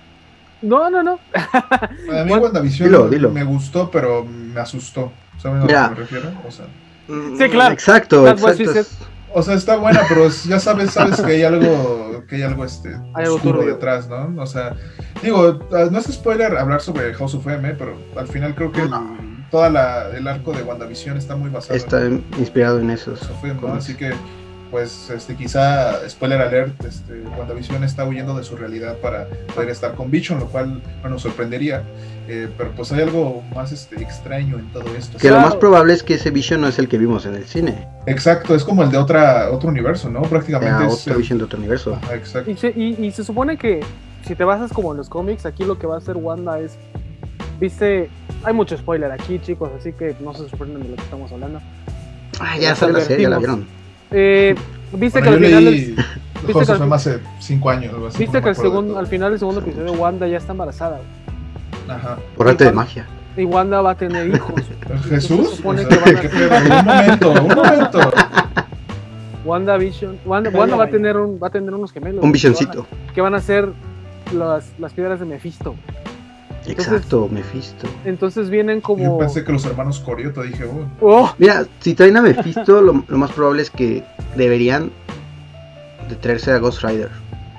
[SPEAKER 2] No, no, no.
[SPEAKER 1] A mí WandaVision me gustó, pero me asustó. ¿Sabes a lo que me refiero? O sea...
[SPEAKER 2] Sí, claro.
[SPEAKER 4] Exacto, exacto.
[SPEAKER 1] O sea, está buena, pero ya sabes, sabes que hay algo, que hay algo este
[SPEAKER 2] hay algo
[SPEAKER 1] detrás, ¿no? O sea, digo, ah, no es spoiler hablar sobre House of M, pero al final creo que toda la, el arco de WandaVision está muy basado
[SPEAKER 4] está inspirado en eso.
[SPEAKER 1] Así que pues este, quizá, spoiler alert, este, WandaVision está huyendo de su realidad para poder estar con Vision, lo cual no nos sorprendería. Eh, pero pues hay algo más este, extraño en todo esto.
[SPEAKER 4] Que lo más probable es que ese Vision no es el que vimos en el cine.
[SPEAKER 1] Exacto, es como el de otra, otro universo, ¿no? Prácticamente.
[SPEAKER 4] es otro Vision de otro universo.
[SPEAKER 1] exacto.
[SPEAKER 2] Y se, y, se supone que si te basas como en los cómics, aquí lo que va a hacer Wanda es, viste, hay mucho spoiler aquí, chicos, así que no se sorprenden de lo que estamos hablando.
[SPEAKER 4] Ah, ya sale la serie, la vieron.
[SPEAKER 2] Eh, viste que al final.
[SPEAKER 1] viste que al, hace cinco años.
[SPEAKER 2] viste que al, segundo, al final del segundo episodio Wanda ya está embarazada.
[SPEAKER 1] Ajá.
[SPEAKER 4] Por arte de magia.
[SPEAKER 2] Y Wanda va a tener hijos.
[SPEAKER 1] ¿Jesús? un momento, un momento.
[SPEAKER 2] Wanda Vision. Wanda, Wanda va, a tener un, va a tener unos gemelos.
[SPEAKER 4] Un visioncito.
[SPEAKER 2] Que van a ser las, las piedras de Mephisto.
[SPEAKER 4] Exacto, Mephisto.
[SPEAKER 2] Entonces vienen como.
[SPEAKER 1] Yo pensé que los hermanos Corioto, dije, oh.
[SPEAKER 2] oh.
[SPEAKER 4] Mira, si traen a Mephisto, lo, más probable es que deberían de traerse a Ghost Rider.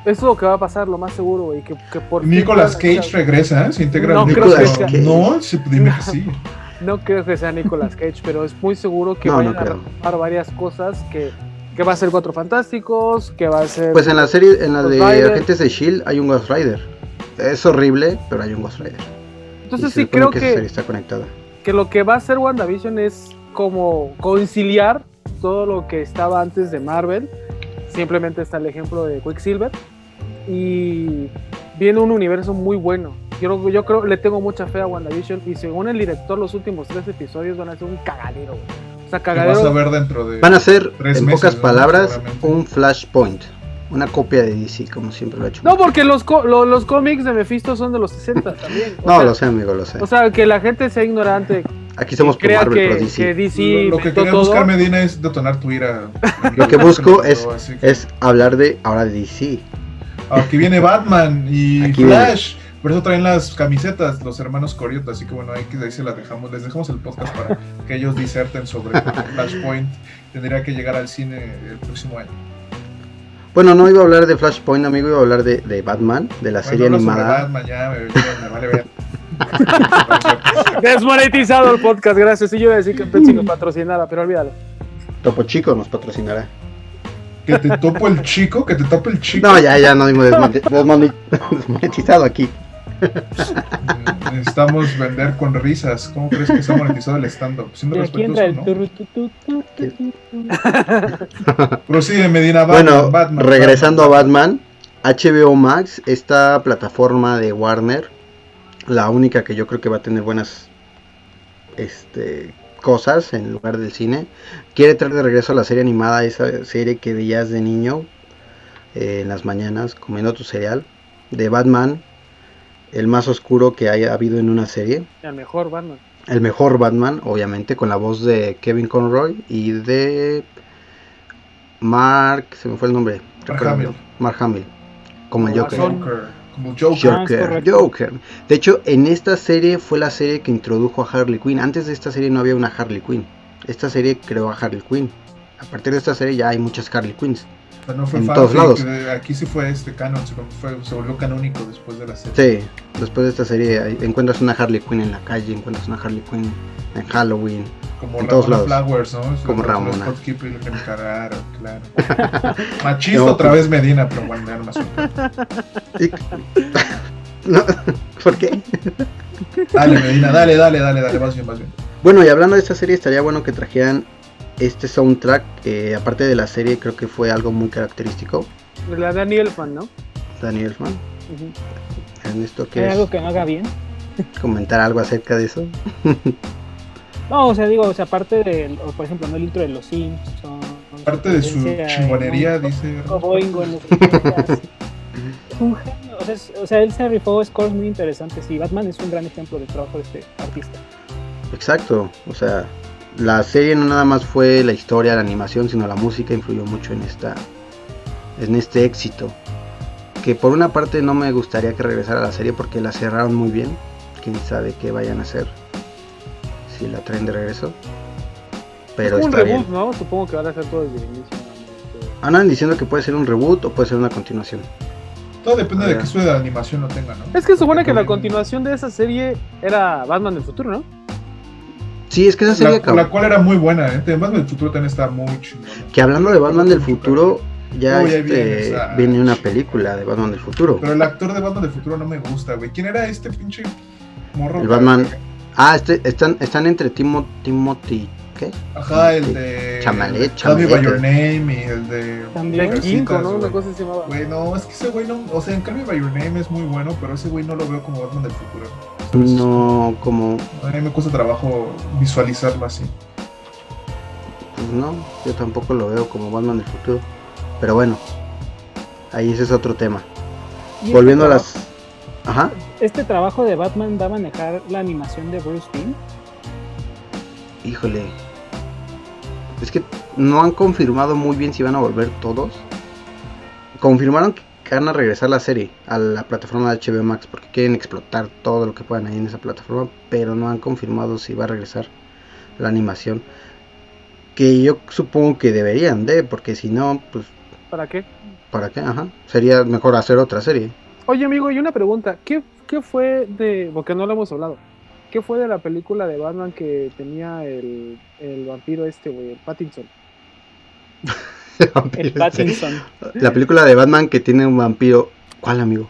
[SPEAKER 2] Eso es lo que va a pasar, lo más seguro, güey. Que, que por
[SPEAKER 1] Nicolas Cage regresa, ¿eh? Se integra
[SPEAKER 2] no,
[SPEAKER 1] Nicolas Cage. No, dime que sí.
[SPEAKER 2] No creo que sea Nicolas Cage, pero es muy seguro que vayan a retomar varias cosas que, que va a ser Cuatro Fantásticos, que va a ser.
[SPEAKER 4] Pues en la serie, en la de Agentes de Shield hay un Ghost Rider es horrible, pero hay un Ghost Rider.
[SPEAKER 2] Entonces sí creo que,
[SPEAKER 4] está conectada.
[SPEAKER 2] que lo que va a hacer WandaVision es como conciliar todo lo que estaba antes de Marvel. Simplemente está el ejemplo de Quicksilver. Y viene un universo muy bueno. Yo, yo creo, le tengo mucha fe a WandaVision. Y según el director, los últimos tres episodios van a ser un cagadero. O sea, cagadero.
[SPEAKER 1] a ver dentro de
[SPEAKER 4] van a ser, en pocas palabras, un flashpoint. Una copia de DC, como siempre lo ha hecho.
[SPEAKER 2] No, porque los, los cómics de Mephisto son de los 60 también.
[SPEAKER 4] no, lo sé, amigo, lo sé.
[SPEAKER 2] O sea, que la gente sea ignorante.
[SPEAKER 4] Aquí somos por Marvel, que, DC.
[SPEAKER 2] Que DC
[SPEAKER 1] lo, que quería buscar Medina es detonar tu ira.
[SPEAKER 4] lo que busco es, es hablar de ahora de DC.
[SPEAKER 1] Aquí viene Batman y Flash. Por eso traen las camisetas los hermanos Corioto, así que bueno, ahí, ahí se las dejamos, les dejamos el podcast para que ellos diserten sobre Flashpoint. Tendría que llegar al cine el próximo año.
[SPEAKER 4] Bueno, no iba a hablar de Flashpoint, amigo, iba a hablar de, de Batman, de la serie animada.
[SPEAKER 1] Batman, ya, me, vale ver.
[SPEAKER 2] Desmonetizado el podcast, gracias. Y yo iba a decir que Pepsi nos patrocinara, pero olvídalo.
[SPEAKER 4] Topo Chico nos patrocinará.
[SPEAKER 1] Que te topo el chico, que te topo el chico.
[SPEAKER 4] No, ya, ya no dimos desmonetizado aquí.
[SPEAKER 1] Necesitamos vender con risas. ¿Cómo crees que se ha monetizado el stand-up? Siendo respetuoso, ¿no? Prosigue Medina
[SPEAKER 4] Batman, Bueno, regresando a Batman, HBO Max, esta plataforma de Warner, la única que yo creo que va a tener buenas este, cosas en lugar del cine, quiere traer de regreso a la serie animada, esa serie que veías de niño eh, en las mañanas comiendo tu cereal, de Batman, el más oscuro que haya habido en una serie.
[SPEAKER 2] El mejor Batman.
[SPEAKER 4] el mejor Batman, obviamente, con la voz de Kevin Conroy y de Mark, se me fue el nombre.
[SPEAKER 1] Mark Hamill.
[SPEAKER 4] Mark Hamill, como el Joker.
[SPEAKER 1] Como Joker.
[SPEAKER 4] Joker, Joker. De hecho, en esta serie fue la serie que introdujo a Harley Quinn. Antes de esta serie no había una Harley Quinn. Esta serie creó a Harley Quinn. A partir de esta serie ya hay muchas Harley Quinns.
[SPEAKER 1] No fue en todos lados. Aquí sí fue este canon, se, se, volvió canónico después de la serie.
[SPEAKER 4] Sí, después de esta serie encuentras una Harley Quinn en la calle, encuentras una Harley Quinn en Halloween.
[SPEAKER 1] Como en todos lados. Flowers, ¿no?
[SPEAKER 4] Como Ramona.
[SPEAKER 1] claro. Machista otra vez Medina, pero bueno, ya no
[SPEAKER 4] me ¿Por qué?
[SPEAKER 1] Dale, Medina, dale, dale, dale, dale, más bien, más bien.
[SPEAKER 4] Bueno, y hablando de esta serie, estaría bueno que trajeran este soundtrack, que aparte de la serie, creo que fue algo muy característico.
[SPEAKER 2] La de Daniel Fan, ¿no?
[SPEAKER 4] Daniel Elfman.
[SPEAKER 3] Ernesto, ¿qué ¿Hay algo que no haga bien?
[SPEAKER 4] ¿Comentar algo acerca de eso?
[SPEAKER 3] no, o sea, digo, o sea, aparte de, por ejemplo, no el intro de los Simpsons.
[SPEAKER 1] Aparte de su chingonería, dice.
[SPEAKER 3] Boingo en los un genio, o sea, o sea, él se rifó scores muy interesantes y Batman es un gran ejemplo de trabajo de este artista.
[SPEAKER 4] Exacto, o sea, la serie no nada más fue la historia, la animación, sino la música influyó mucho en esta en este éxito. Que por una parte no me gustaría que regresara a la serie porque la cerraron muy bien. Quién sabe qué vayan a hacer si la traen de regreso. Pero es un reboot,
[SPEAKER 2] ¿no? Supongo que van a hacer todo desde el inicio.
[SPEAKER 4] Andan diciendo que puede ser un reboot o puede ser una continuación.
[SPEAKER 1] Todo depende de qué suerte de animación lo tenga, ¿no?
[SPEAKER 2] Es que supone que la continuación de esa serie era Batman del futuro, ¿no?
[SPEAKER 4] Sí, es que esa serie
[SPEAKER 1] la, la cual era muy buena, ¿eh? Batman del futuro también está muy chido.
[SPEAKER 4] Que hablando de Batman del futuro, ya, este, viene, una película de Batman del futuro.
[SPEAKER 1] Pero el actor de Batman del futuro no me gusta, güey. ¿Quién era este pinche morro?
[SPEAKER 4] El Batman. Ah, este, están, están entre Timo, Timothy. ¿Qué?
[SPEAKER 1] Ajá, el de.
[SPEAKER 4] Chamalet,
[SPEAKER 1] Chamalet. by Your Name y el de.
[SPEAKER 2] También Kinko, ¿no? Una cosa se llamaba.
[SPEAKER 1] Güey, no, es que ese güey no. O sea, en Call by Your Name es muy bueno, pero ese güey no lo veo como Batman del futuro.
[SPEAKER 4] No, como.
[SPEAKER 1] A mí me cuesta trabajo visualizarlo así.
[SPEAKER 4] Pues no, yo tampoco lo veo como Batman del futuro. Pero bueno, ahí ese es otro tema. Este Volviendo a las... Ajá.
[SPEAKER 3] ¿Este trabajo de Batman va a manejar la animación de Bruce Timm?
[SPEAKER 4] Híjole. Es que no han confirmado muy bien si van a volver todos. Confirmaron que van a regresar la serie a la plataforma de HBO Max porque quieren explotar todo lo que puedan ahí en esa plataforma, pero no han confirmado si va a regresar la animación. Que yo supongo que deberían de, porque si no, pues
[SPEAKER 2] ¿Para qué?
[SPEAKER 4] ¿Para qué? Ajá. Sería mejor hacer otra serie.
[SPEAKER 2] Oye, amigo, y una pregunta. ¿Qué, qué fue de. Porque no lo hemos hablado. ¿Qué fue de la película de Batman que tenía el, el vampiro este, güey? El Pattinson.
[SPEAKER 3] el, Pattinson.
[SPEAKER 4] La película de Batman que tiene un vampiro. ¿Cuál, amigo?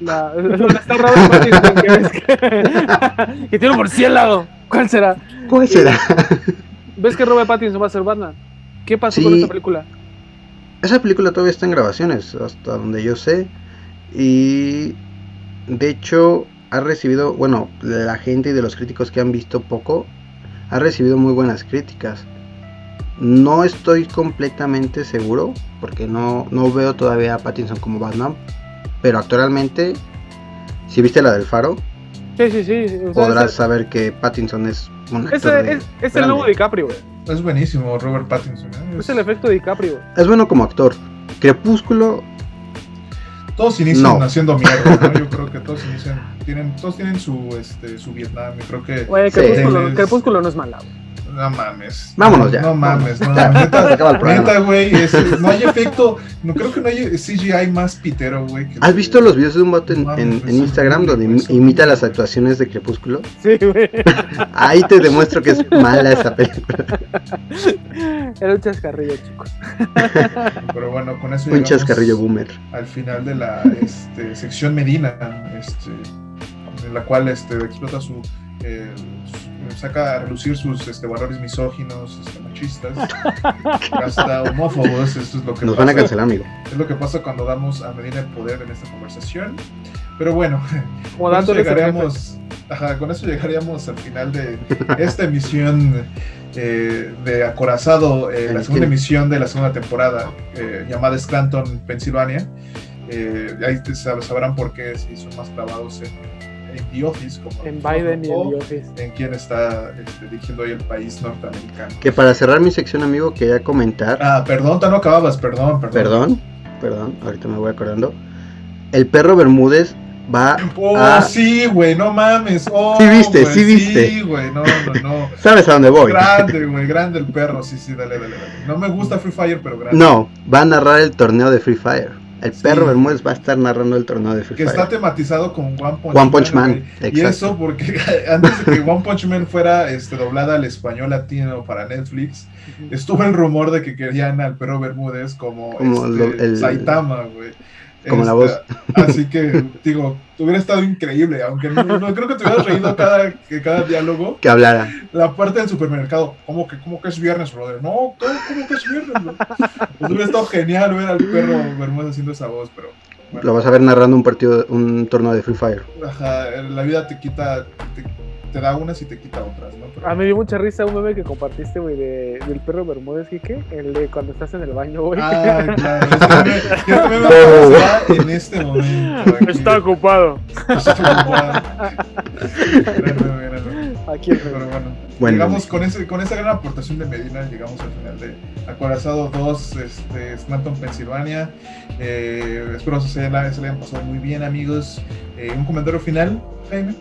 [SPEAKER 2] La, está Robert Pattinson que, ves que, que tiene un murciélago. ¿Cuál será?
[SPEAKER 4] ¿Cuál será?
[SPEAKER 2] ¿Ves que Robert Pattinson va a ser Batman? ¿Qué pasó con esa película?
[SPEAKER 4] Esa película todavía está en grabaciones, hasta donde yo sé. Y de hecho ha recibido, bueno, la gente y de los críticos que han visto poco, ha recibido muy buenas críticas. No estoy completamente seguro, porque no, no veo todavía a Pattinson como Batman, pero actualmente, si viste la del faro,
[SPEAKER 2] sí, sí, sí.
[SPEAKER 4] podrás saber que Pattinson es un
[SPEAKER 2] actor es, es el nuevo DiCaprio, güey.
[SPEAKER 1] Es buenísimo Robert Pattinson.
[SPEAKER 2] ¿eh? Es, el efecto de DiCaprio.
[SPEAKER 4] Es bueno como actor. Crepúsculo.
[SPEAKER 1] Todos inician haciendo mierda, ¿no? Yo creo que todos inician. Tienen, todos tienen su, este, su Vietnam. Yo creo que.
[SPEAKER 2] Crepúsculo, Crepúsculo no es malo.
[SPEAKER 1] No mames.
[SPEAKER 4] Vámonos ya.
[SPEAKER 1] No mames, no mames. Neta, güey, no hay efecto, no creo que no hay CGI más pitero, güey.
[SPEAKER 4] ¿Has visto los videos de un bote en, Instagram donde imita las actuaciones de Crepúsculo?
[SPEAKER 2] Sí, güey.
[SPEAKER 4] Ahí te demuestro que es mala esa película.
[SPEAKER 2] Era un chascarrillo, chicos.
[SPEAKER 1] Pero bueno, con eso
[SPEAKER 4] Un chascarrillo boomer.
[SPEAKER 1] Al final de la este, sección Medina, este, en la cual este, explota su eh, saca a relucir sus este, valores misóginos, este, machistas, hasta homófobos. Esto es lo que
[SPEAKER 4] nos van a cancelar, amigo.
[SPEAKER 1] Es lo que pasa cuando damos a Medina el poder en esta conversación. Pero bueno, con eso, llegaríamos, con eso llegaríamos al final de esta emisión eh, de Acorazado, eh, la segunda emisión de la segunda temporada, eh, llamada Scranton, Pensilvania. ahí sabrán por qué si son más clavados en en The Office. Como
[SPEAKER 2] en Biden y en The Office.
[SPEAKER 1] En quien está este, dirigiendo hoy el país norteamericano.
[SPEAKER 4] Que para cerrar mi sección, amigo, quería comentar.
[SPEAKER 1] Ah, perdón, no acababas, perdón, perdón.
[SPEAKER 4] Perdón, perdón, ahorita me voy acordando. El perro Bermúdez va
[SPEAKER 1] oh,
[SPEAKER 4] a...
[SPEAKER 1] sí, güey, no mames. Oh,
[SPEAKER 4] sí viste, sí viste.
[SPEAKER 1] Sí, güey, no, no, no.
[SPEAKER 4] ¿Sabes a dónde voy?
[SPEAKER 1] Grande, güey, grande el perro, sí, sí, dale, dale, dale. No me gusta Free Fire, pero grande.
[SPEAKER 4] No, va a narrar el torneo de Free Fire. El perro Bermúdez va a estar narrando el torneo de Free
[SPEAKER 1] que
[SPEAKER 4] Fire.
[SPEAKER 1] Está tematizado con One Punch,
[SPEAKER 4] One Punch Man.
[SPEAKER 1] Man y eso porque antes de que One Punch Man fuera este, doblada al español latino para Netflix, estuvo el rumor de que querían al perro Bermúdez como,
[SPEAKER 4] como
[SPEAKER 1] este,
[SPEAKER 4] el,
[SPEAKER 1] Saitama, güey.
[SPEAKER 4] Como la voz.
[SPEAKER 1] Así que, digo, hubiera estado increíble, aunque no, no creo que te hubieras reído cada, que cada diálogo.
[SPEAKER 4] Que hablara.
[SPEAKER 1] La parte del supermercado, ¿cómo que, cómo que es viernes, brother? No, ¿cómo, cómo que es viernes? Bro? Pues hubiera estado genial ver al perro Bermúdez haciendo esa voz, pero.
[SPEAKER 4] Bueno. Lo vas a ver narrando un partido, un torneo de Free Fire.
[SPEAKER 1] Ajá, la vida te quita, te, te da unas y te quita otras, ¿no? Pero...
[SPEAKER 2] A mí me dio mucha risa un meme que compartiste, güey, de, del perro Bermúdez, ¿qué? El de cuando estás en el baño, güey.
[SPEAKER 1] Ah, claro. Ese meme, meme en este momento.
[SPEAKER 2] Aquí. Está ocupado.
[SPEAKER 1] Está ocupado.
[SPEAKER 2] Aquí
[SPEAKER 1] Pero bueno, bueno llegamos con, ese, con esa gran aportación de Medina, llegamos al final de Acorazado 2, este, Stanton, Pensilvania. Eh, espero que se, la, se le hayan pasado muy bien, amigos. Eh, un comentario final, Jaime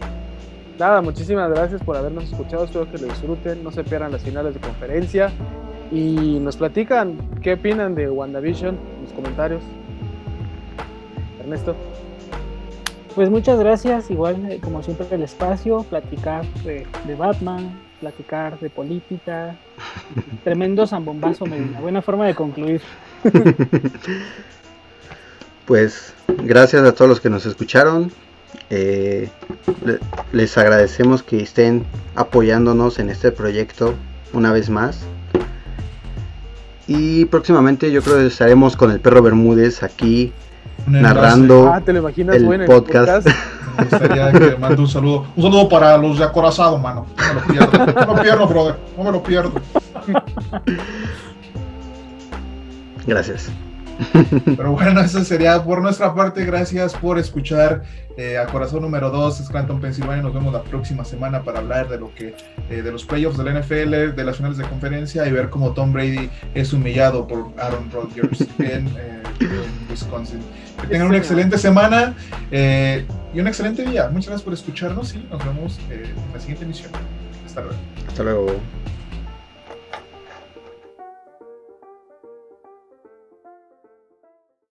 [SPEAKER 2] nada, muchísimas gracias por habernos escuchado. Espero que lo disfruten. No se pierdan las finales de conferencia. Y nos platican qué opinan de WandaVision en los comentarios. Ernesto.
[SPEAKER 3] Pues muchas gracias. Igual, eh, como siempre, el espacio. Platicar de, de Batman, platicar de política. Tremendo zambombazo, Medina. Buena forma de concluir.
[SPEAKER 4] Pues gracias a todos los que nos escucharon. Eh, les agradecemos que estén apoyándonos en este proyecto una vez más. Y próximamente yo creo que estaremos con el perro Bermúdez aquí narrando
[SPEAKER 2] ah, ¿te lo imaginas,
[SPEAKER 4] el,
[SPEAKER 2] bueno,
[SPEAKER 4] podcast.
[SPEAKER 2] el
[SPEAKER 1] Me gustaría que mande un saludo. Un saludo para los de acorazado, mano. No me lo pierdo. No me lo pierdo, brother. No me lo pierdo.
[SPEAKER 4] Gracias.
[SPEAKER 1] Pero bueno, eso sería por nuestra parte. Gracias por escuchar eh, a Corazón número 2, Scranton, Pensilvania. Nos vemos la próxima semana para hablar de lo que eh, de los playoffs de la NFL, de las finales de conferencia y ver cómo Tom Brady es humillado por Aaron Rodgers en, eh, en Wisconsin. Que tengan una excelente semana eh, y un excelente día. Muchas gracias por escucharnos y nos vemos en la siguiente emisión. Hasta luego.
[SPEAKER 4] Hasta luego.